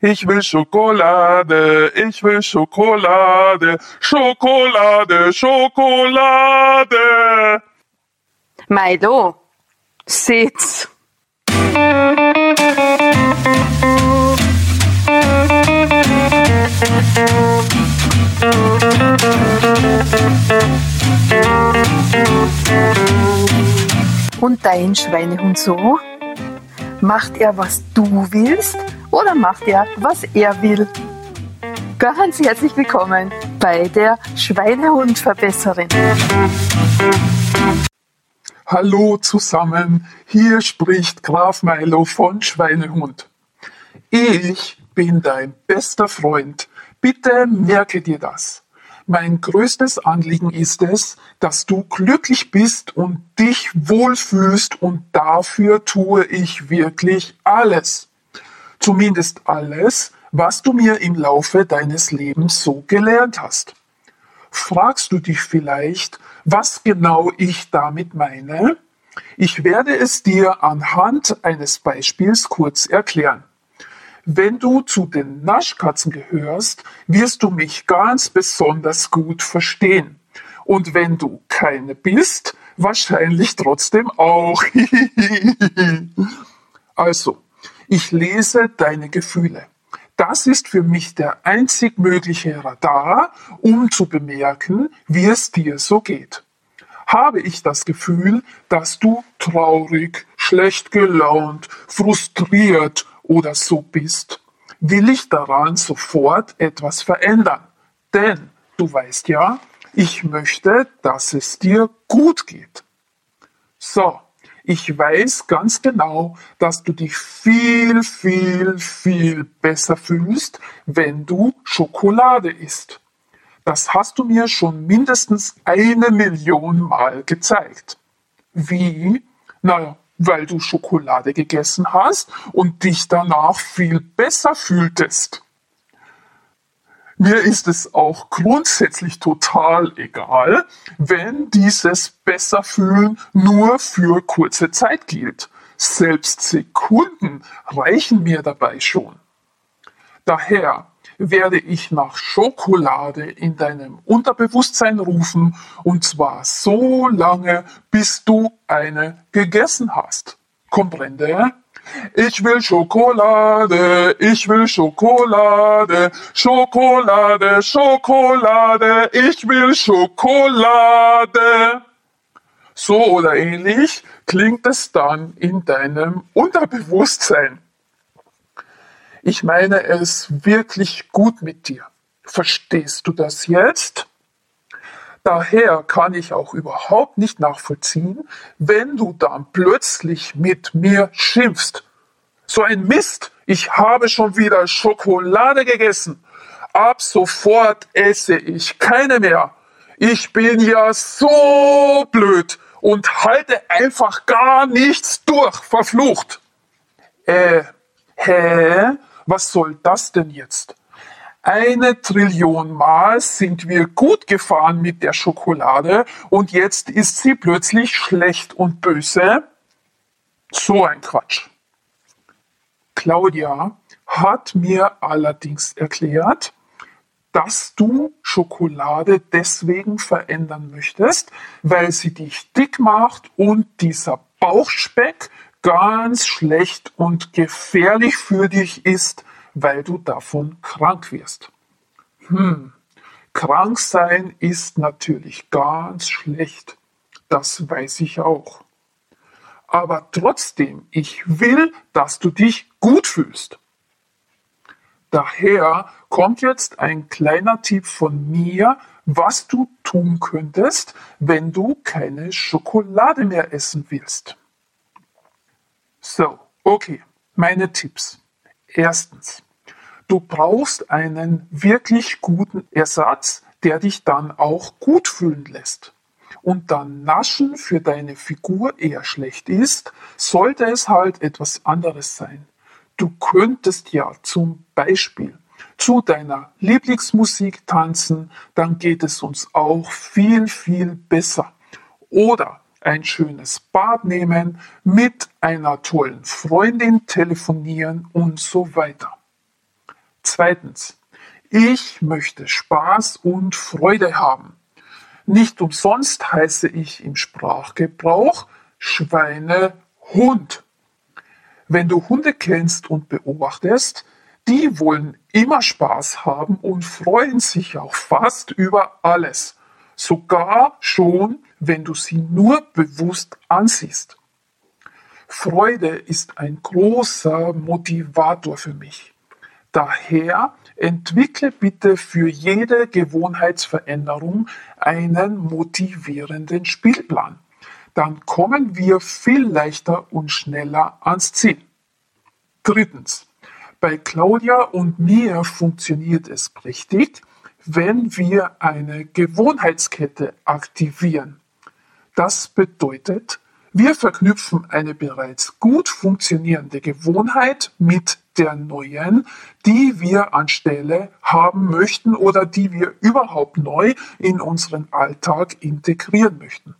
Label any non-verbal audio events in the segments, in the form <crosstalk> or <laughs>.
Ich will Schokolade, ich will Schokolade, Schokolade, Schokolade. Milo, sitz. Und dein Schweinehund so? Macht er, was du willst oder macht er, was er will? Ganz herzlich willkommen bei der Schweinehundverbesserin. Hallo zusammen, hier spricht Graf Milo von Schweinehund. Ich bin dein bester Freund. Bitte merke dir das. Mein größtes Anliegen ist es, dass du glücklich bist und dich wohlfühlst und dafür tue ich wirklich alles. Zumindest alles, was du mir im Laufe deines Lebens so gelernt hast. Fragst du dich vielleicht, was genau ich damit meine? Ich werde es dir anhand eines Beispiels kurz erklären. Wenn du zu den Naschkatzen gehörst, wirst du mich ganz besonders gut verstehen. Und wenn du keine bist, wahrscheinlich trotzdem auch. <laughs> also, ich lese deine Gefühle. Das ist für mich der einzig mögliche Radar, um zu bemerken, wie es dir so geht. Habe ich das Gefühl, dass du traurig, schlecht gelaunt, frustriert oder so bist, will ich daran sofort etwas verändern. Denn du weißt ja, ich möchte, dass es dir gut geht. So, ich weiß ganz genau, dass du dich viel, viel, viel besser fühlst, wenn du Schokolade isst. Das hast du mir schon mindestens eine Million Mal gezeigt. Wie? Naja, weil du Schokolade gegessen hast und dich danach viel besser fühltest. Mir ist es auch grundsätzlich total egal, wenn dieses Besserfühlen nur für kurze Zeit gilt. Selbst Sekunden reichen mir dabei schon. Daher werde ich nach Schokolade in deinem Unterbewusstsein rufen und zwar so lange, bis du eine gegessen hast. Comprende? Ich will Schokolade, ich will Schokolade, Schokolade, Schokolade, ich will Schokolade. So oder ähnlich klingt es dann in deinem Unterbewusstsein. Ich meine es wirklich gut mit dir. Verstehst du das jetzt? Daher kann ich auch überhaupt nicht nachvollziehen, wenn du dann plötzlich mit mir schimpfst. So ein Mist, ich habe schon wieder Schokolade gegessen. Ab sofort esse ich keine mehr. Ich bin ja so blöd und halte einfach gar nichts durch, verflucht. Äh, hä? Was soll das denn jetzt? Eine Trillion Mal sind wir gut gefahren mit der Schokolade und jetzt ist sie plötzlich schlecht und böse? So ein Quatsch. Claudia hat mir allerdings erklärt, dass du Schokolade deswegen verändern möchtest, weil sie dich dick macht und dieser Bauchspeck ganz schlecht und gefährlich für dich ist, weil du davon krank wirst. Hm, krank sein ist natürlich ganz schlecht. Das weiß ich auch. Aber trotzdem, ich will, dass du dich gut fühlst. Daher kommt jetzt ein kleiner Tipp von mir, was du tun könntest, wenn du keine Schokolade mehr essen willst. So, okay, meine Tipps. Erstens, du brauchst einen wirklich guten Ersatz, der dich dann auch gut fühlen lässt. Und da Naschen für deine Figur eher schlecht ist, sollte es halt etwas anderes sein. Du könntest ja zum Beispiel zu deiner Lieblingsmusik tanzen, dann geht es uns auch viel, viel besser. Oder ein schönes Bad nehmen, mit einer tollen Freundin telefonieren und so weiter. Zweitens, ich möchte Spaß und Freude haben. Nicht umsonst heiße ich im Sprachgebrauch Schweinehund. Wenn du Hunde kennst und beobachtest, die wollen immer Spaß haben und freuen sich auch fast über alles. Sogar schon, wenn du sie nur bewusst ansiehst. Freude ist ein großer Motivator für mich. Daher entwickle bitte für jede Gewohnheitsveränderung einen motivierenden Spielplan. Dann kommen wir viel leichter und schneller ans Ziel. Drittens. Bei Claudia und mir funktioniert es richtig, wenn wir eine Gewohnheitskette aktivieren. Das bedeutet, wir verknüpfen eine bereits gut funktionierende Gewohnheit mit der neuen, die wir anstelle haben möchten oder die wir überhaupt neu in unseren Alltag integrieren möchten.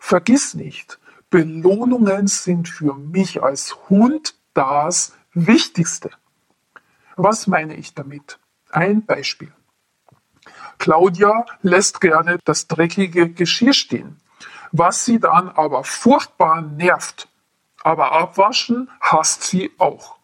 Vergiss nicht, Belohnungen sind für mich als Hund das Wichtigste. Was meine ich damit? Ein Beispiel. Claudia lässt gerne das dreckige Geschirr stehen, was sie dann aber furchtbar nervt. Aber abwaschen hasst sie auch.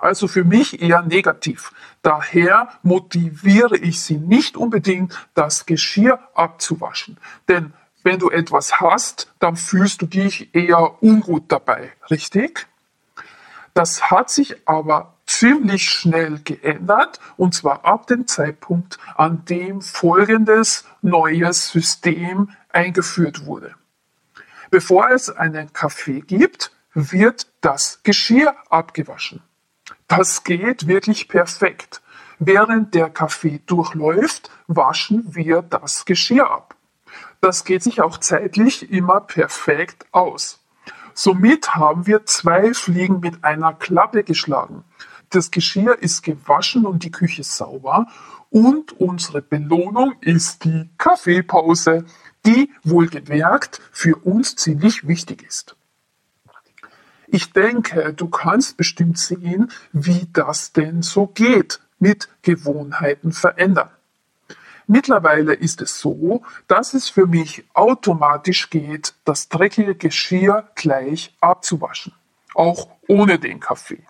Also für mich eher negativ. Daher motiviere ich sie nicht unbedingt, das Geschirr abzuwaschen. Denn wenn du etwas hast, dann fühlst du dich eher ungut dabei, richtig? Das hat sich aber ziemlich schnell geändert und zwar ab dem Zeitpunkt, an dem folgendes neues System eingeführt wurde. Bevor es einen Kaffee gibt, wird das Geschirr abgewaschen. Das geht wirklich perfekt. Während der Kaffee durchläuft, waschen wir das Geschirr ab. Das geht sich auch zeitlich immer perfekt aus. Somit haben wir zwei Fliegen mit einer Klappe geschlagen. Das Geschirr ist gewaschen und die Küche sauber. Und unsere Belohnung ist die Kaffeepause, die wohlgemerkt für uns ziemlich wichtig ist. Ich denke, du kannst bestimmt sehen, wie das denn so geht mit Gewohnheiten verändern. Mittlerweile ist es so, dass es für mich automatisch geht, das dreckige Geschirr gleich abzuwaschen. Auch ohne den Kaffee.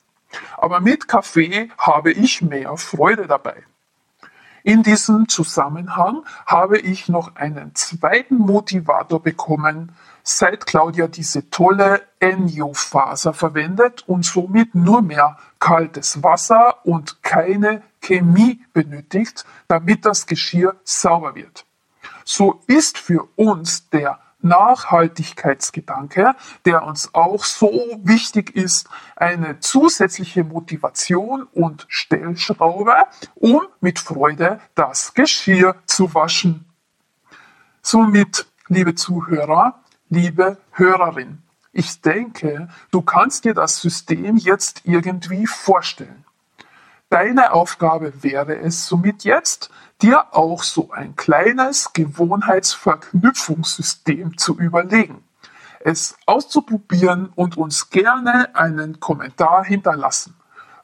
Aber mit Kaffee habe ich mehr Freude dabei. In diesem Zusammenhang habe ich noch einen zweiten Motivator bekommen, seit Claudia diese tolle Enyo-Faser verwendet und somit nur mehr kaltes Wasser und keine Chemie benötigt, damit das Geschirr sauber wird. So ist für uns der Nachhaltigkeitsgedanke, der uns auch so wichtig ist, eine zusätzliche Motivation und Stellschraube, um mit Freude das Geschirr zu waschen. Somit, liebe Zuhörer, liebe Hörerin, ich denke, du kannst dir das System jetzt irgendwie vorstellen. Deine Aufgabe wäre es somit jetzt, dir auch so ein kleines Gewohnheitsverknüpfungssystem zu überlegen, es auszuprobieren und uns gerne einen Kommentar hinterlassen,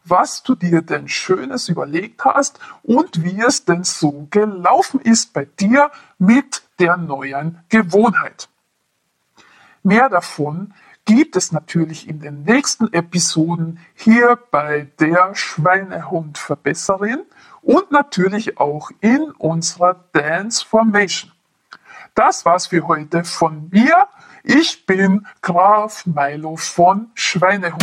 was du dir denn Schönes überlegt hast und wie es denn so gelaufen ist bei dir mit der neuen Gewohnheit. Mehr davon gibt es natürlich in den nächsten Episoden hier bei der Schweinehund-Verbesserin und natürlich auch in unserer Dance Formation. Das war's für heute von mir. Ich bin Graf Milo von Schweinehund.